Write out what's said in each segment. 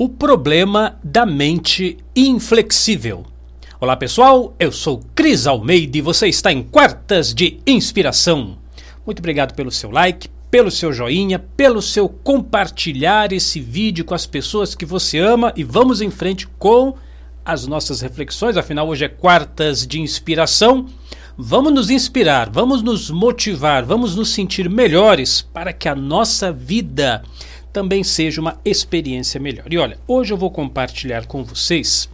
O problema da mente inflexível. Olá pessoal, eu sou Cris Almeida e você está em Quartas de Inspiração. Muito obrigado pelo seu like, pelo seu joinha, pelo seu compartilhar esse vídeo com as pessoas que você ama e vamos em frente com as nossas reflexões. Afinal, hoje é Quartas de Inspiração. Vamos nos inspirar, vamos nos motivar, vamos nos sentir melhores para que a nossa vida também seja uma experiência melhor. E olha, hoje eu vou compartilhar com vocês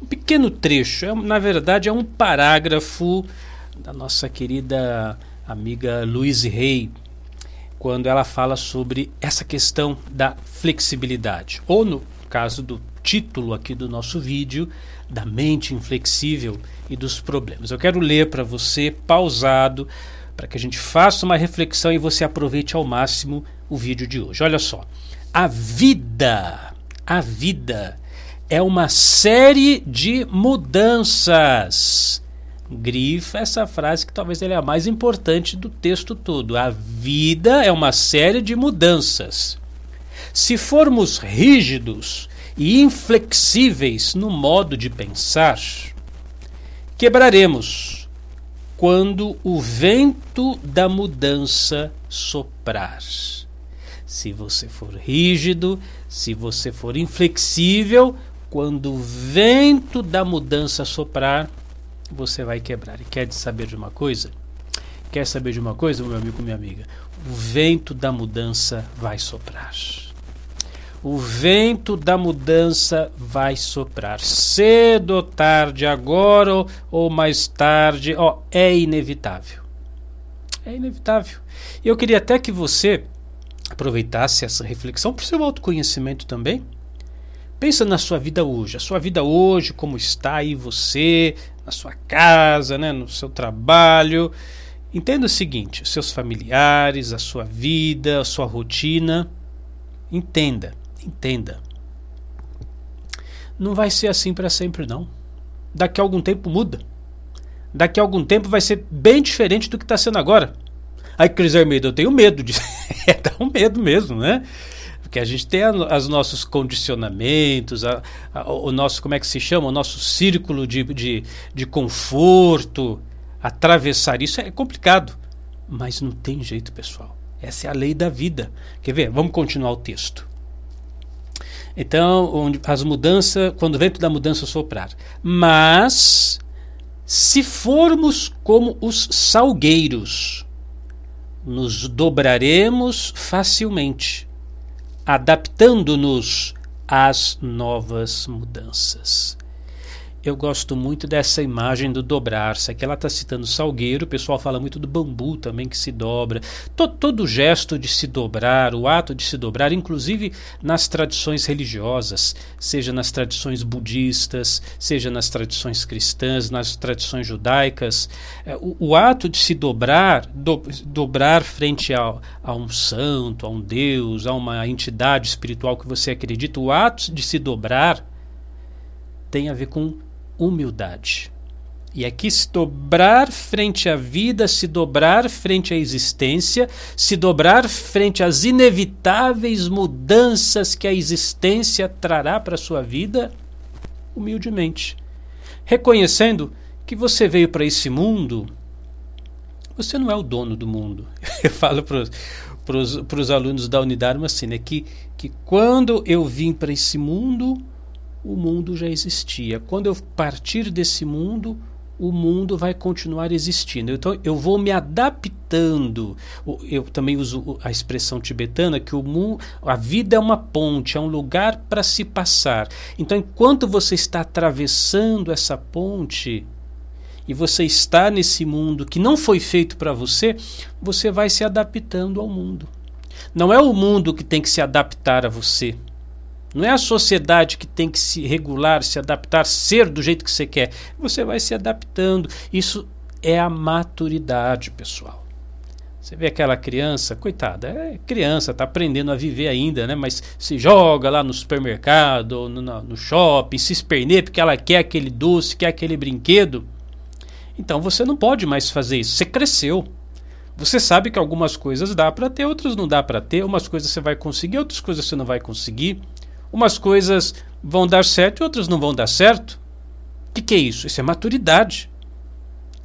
um pequeno trecho, é, na verdade é um parágrafo da nossa querida amiga Louise Hay, quando ela fala sobre essa questão da flexibilidade, ou no caso do título aqui do nosso vídeo, da mente inflexível e dos problemas. Eu quero ler para você pausado, para que a gente faça uma reflexão e você aproveite ao máximo o vídeo de hoje. Olha só. A vida, a vida é uma série de mudanças grifa essa frase que talvez ela é a mais importante do texto todo. A vida é uma série de mudanças. Se formos rígidos e inflexíveis no modo de pensar, quebraremos quando o vento da mudança soprar. Se você for rígido, se você for inflexível, quando o vento da mudança soprar, você vai quebrar. E quer saber de uma coisa? Quer saber de uma coisa, meu amigo, minha amiga? O vento da mudança vai soprar. O vento da mudança vai soprar. Cedo ou tarde, agora ou, mais tarde, ó, é inevitável. É inevitável. Eu queria até que você aproveitasse essa reflexão para o seu autoconhecimento também. Pensa na sua vida hoje, a sua vida hoje, como está aí você, na sua casa, né, no seu trabalho. Entenda o seguinte: seus familiares, a sua vida, a sua rotina. Entenda, entenda. Não vai ser assim para sempre, não. Daqui a algum tempo muda. Daqui a algum tempo vai ser bem diferente do que está sendo agora. Aí, Cris Armeida, eu tenho medo de. é, dá um medo mesmo, né? Porque a gente tem os nossos condicionamentos, a, a, o nosso, como é que se chama? O nosso círculo de, de, de conforto. Atravessar isso é complicado. Mas não tem jeito, pessoal. Essa é a lei da vida. Quer ver? Vamos continuar o texto. Então, onde as mudanças, quando o vento da mudança soprar. Mas, se formos como os salgueiros, nos dobraremos facilmente adaptando-nos às novas mudanças. Eu gosto muito dessa imagem do dobrar-se. Aqui ela está citando salgueiro, o pessoal fala muito do bambu também que se dobra. Todo, todo gesto de se dobrar, o ato de se dobrar, inclusive nas tradições religiosas, seja nas tradições budistas, seja nas tradições cristãs, nas tradições judaicas, é, o, o, ato de se dobrar, do, dobrar frente a, a um santo, a um Deus, a uma entidade espiritual que você acredita, o ato de se dobrar tem a ver com humildade. E aqui se dobrar frente à vida, se dobrar frente à existência, se dobrar frente às inevitáveis mudanças que a existência trará para a sua vida, humildemente. Reconhecendo que você veio para esse mundo, você não é o dono do mundo. Eu falo para os alunos da unidade assim, né, que, que quando eu vim para esse mundo, o mundo já existia. Quando eu partir desse mundo, o mundo vai continuar existindo. Então eu vou me adaptando. Eu também uso a expressão tibetana que o mundo, a vida é uma ponte, é um lugar para se passar. Então enquanto você está atravessando essa ponte e você está nesse mundo que não foi feito para você, você vai se adaptando ao mundo. Não é o mundo que tem que se adaptar a você. Não é a sociedade que tem que se regular, se adaptar, ser do jeito que você quer. Você vai se adaptando. Isso é a maturidade, pessoal. Você vê aquela criança, coitada, é criança, está aprendendo a viver ainda, né? Mas se joga lá no supermercado, no, no shopping, se esperneia porque ela quer aquele doce, quer aquele brinquedo. Então você não pode mais fazer isso. Você cresceu. Você sabe que algumas coisas dá para ter, outras não dá para ter. Umas coisas você vai conseguir, outras coisas você não vai conseguir. Umas coisas vão dar certo e outras não vão dar certo. O que, que é isso? Isso é maturidade.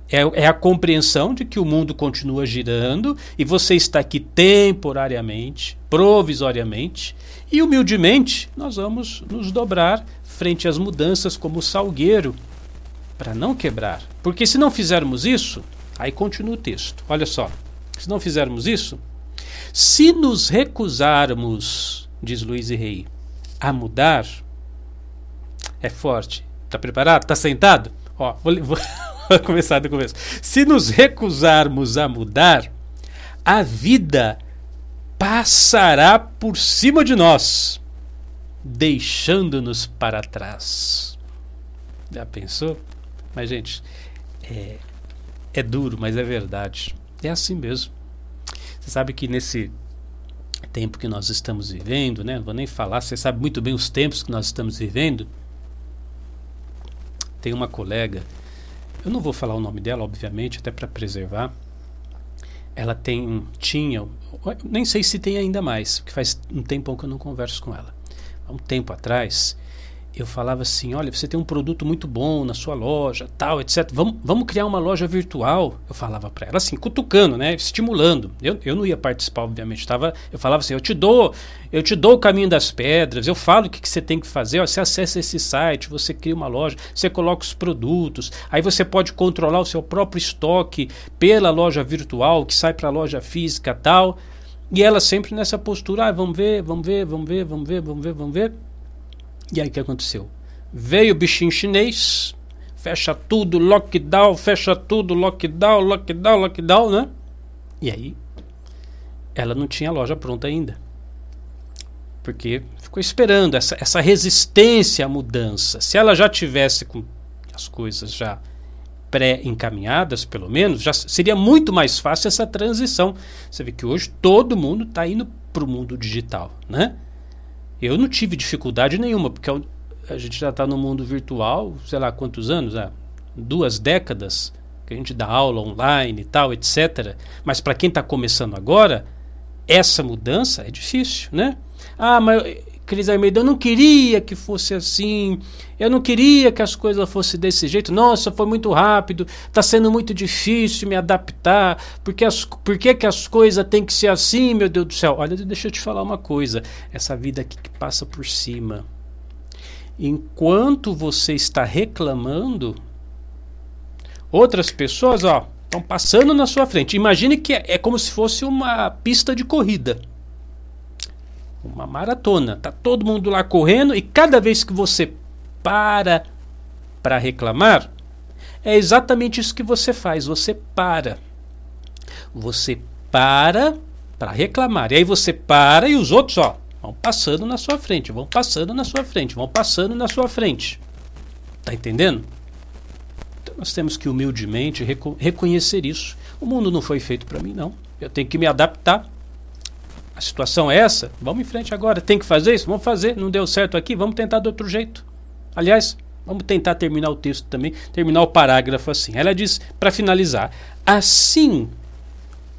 É, é, a compreensão de que o mundo continua girando e você está aqui temporariamente, provisoriamente, e humildemente nós vamos nos dobrar frente às mudanças como salgueiro para não quebrar. Porque se não fizermos isso, aí continua o texto. Olha só. Se não fizermos isso, se nos recusarmos, diz Luiz e Rei, a mudar, é forte. Está preparado? Está sentado? Ó, vou, vou, vou começar do começo. Se nos recusarmos a mudar, a vida passará por cima de nós, deixando-nos para trás. Já pensou? Mas, gente, é, é duro, mas é verdade. É assim mesmo. Você sabe que nesse tempo que nós estamos vivendo, né? Não vou nem falar, você sabe muito bem os tempos que nós estamos vivendo. Tem uma colega, eu não vou falar o nome dela, obviamente, até para preservar. Ela tem, tinha, nem sei se tem ainda mais, porque faz um tempão que eu não converso com ela. Há um tempo atrás, eu falava assim: olha, você tem um produto muito bom na sua loja, tal, etc. Vamos, vamos criar uma loja virtual. Eu falava para ela assim, cutucando, né, estimulando. Eu, eu não ia participar, obviamente. Tava, eu falava assim: eu te dou, eu te dou o caminho das pedras. Eu falo o que, que você tem que fazer. Ó, você acessa esse site, você cria uma loja, você coloca os produtos. Aí você pode controlar o seu próprio estoque pela loja virtual que sai para a loja física, tal. E ela sempre nessa postura: ah, vamos ver, vamos ver, vamos ver, vamos ver, vamos ver, vamos ver. E aí o que aconteceu? Veio o bichinho chinês, fecha tudo, lockdown, fecha tudo, lockdown, lockdown, lockdown, né? E aí ela não tinha loja pronta ainda. Porque ficou esperando essa, essa resistência à mudança. Se ela já tivesse com as coisas já pré-encaminhadas, pelo menos, já seria muito mais fácil essa transição. Você vê que hoje todo mundo está indo para o mundo digital, né? Eu não tive dificuldade nenhuma, porque a gente já está no mundo virtual, sei lá quantos anos, ah, duas décadas, que a gente dá aula online e tal, etc. Mas para quem está começando agora, essa mudança é difícil, né? Ah, mas Cris Almeida, eu não queria que fosse assim, eu não queria que as coisas fossem desse jeito. Nossa, foi muito rápido, está sendo muito difícil me adaptar. Porque as, por que, que as coisas têm que ser assim, meu Deus do céu? Olha, deixa eu te falar uma coisa: essa vida aqui que passa por cima. Enquanto você está reclamando, outras pessoas, ó, estão passando na sua frente. Imagine que é, é como se fosse uma pista de corrida uma maratona. Tá todo mundo lá correndo e cada vez que você para para reclamar, é exatamente isso que você faz. Você para. Você para para reclamar. E aí você para e os outros, ó, vão passando na sua frente, vão passando na sua frente, vão passando na sua frente. Tá entendendo? Então nós temos que humildemente reco reconhecer isso. O mundo não foi feito para mim, não. Eu tenho que me adaptar a situação é essa, vamos em frente agora. Tem que fazer isso? Vamos fazer. Não deu certo aqui? Vamos tentar de outro jeito. Aliás, vamos tentar terminar o texto também, terminar o parágrafo assim. Ela diz, para finalizar: assim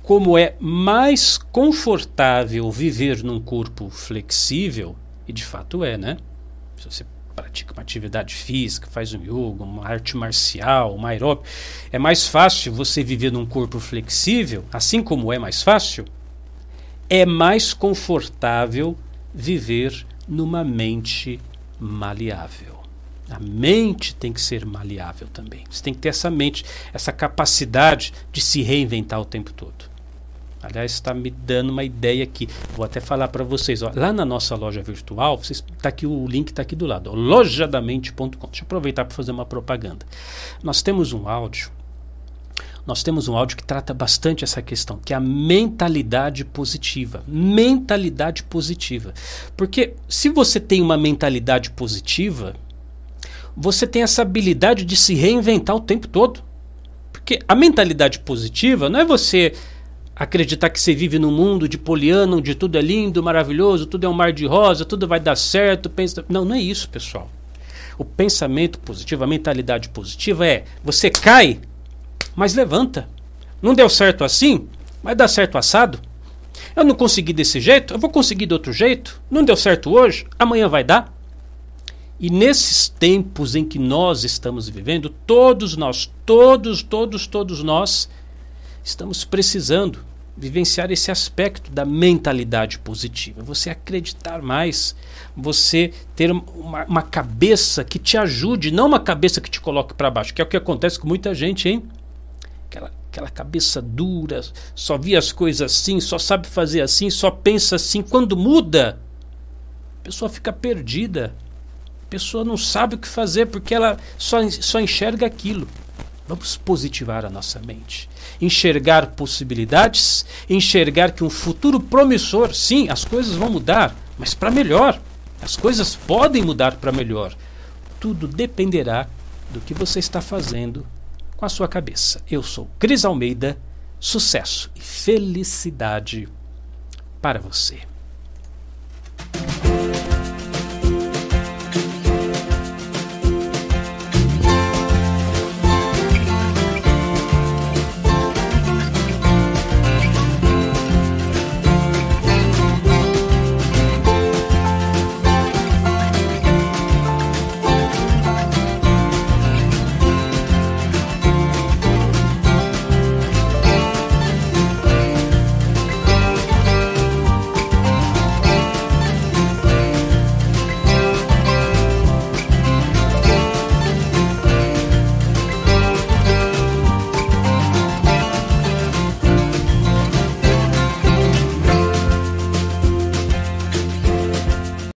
como é mais confortável viver num corpo flexível, e de fato é, né? Se você pratica uma atividade física, faz um yoga, uma arte marcial, uma aeróbica, é mais fácil você viver num corpo flexível, assim como é mais fácil é mais confortável viver numa mente maleável. A mente tem que ser maleável também. Você tem que ter essa mente, essa capacidade de se reinventar o tempo todo. Aliás, está me dando uma ideia aqui. Vou até falar para vocês. Ó, lá na nossa loja virtual, vocês, tá aqui o link está aqui do lado. Lojadamente.com. Deixa eu aproveitar para fazer uma propaganda. Nós temos um áudio nós temos um áudio que trata bastante essa questão, que é a mentalidade positiva. Mentalidade positiva. Porque se você tem uma mentalidade positiva, você tem essa habilidade de se reinventar o tempo todo. Porque a mentalidade positiva não é você acreditar que você vive num mundo de poliana, onde tudo é lindo, maravilhoso, tudo é um mar de rosa, tudo vai dar certo. Pensa... Não, não é isso, pessoal. O pensamento positivo, a mentalidade positiva é você cai, mas levanta. Não deu certo assim? Vai dar certo assado? Eu não consegui desse jeito, eu vou conseguir de outro jeito. Não deu certo hoje, amanhã vai dar. E nesses tempos em que nós estamos vivendo, todos nós, todos, todos, todos nós, estamos precisando vivenciar esse aspecto da mentalidade positiva. Você acreditar mais, você ter uma, uma cabeça que te ajude, não uma cabeça que te coloque para baixo, que é o que acontece com muita gente, hein? Aquela, aquela cabeça dura, só vê as coisas assim, só sabe fazer assim, só pensa assim. Quando muda, a pessoa fica perdida. A pessoa não sabe o que fazer porque ela só, só enxerga aquilo. Vamos positivar a nossa mente. Enxergar possibilidades, enxergar que um futuro promissor, sim, as coisas vão mudar, mas para melhor. As coisas podem mudar para melhor. Tudo dependerá do que você está fazendo com a sua cabeça. Eu sou Cris Almeida. Sucesso e felicidade para você.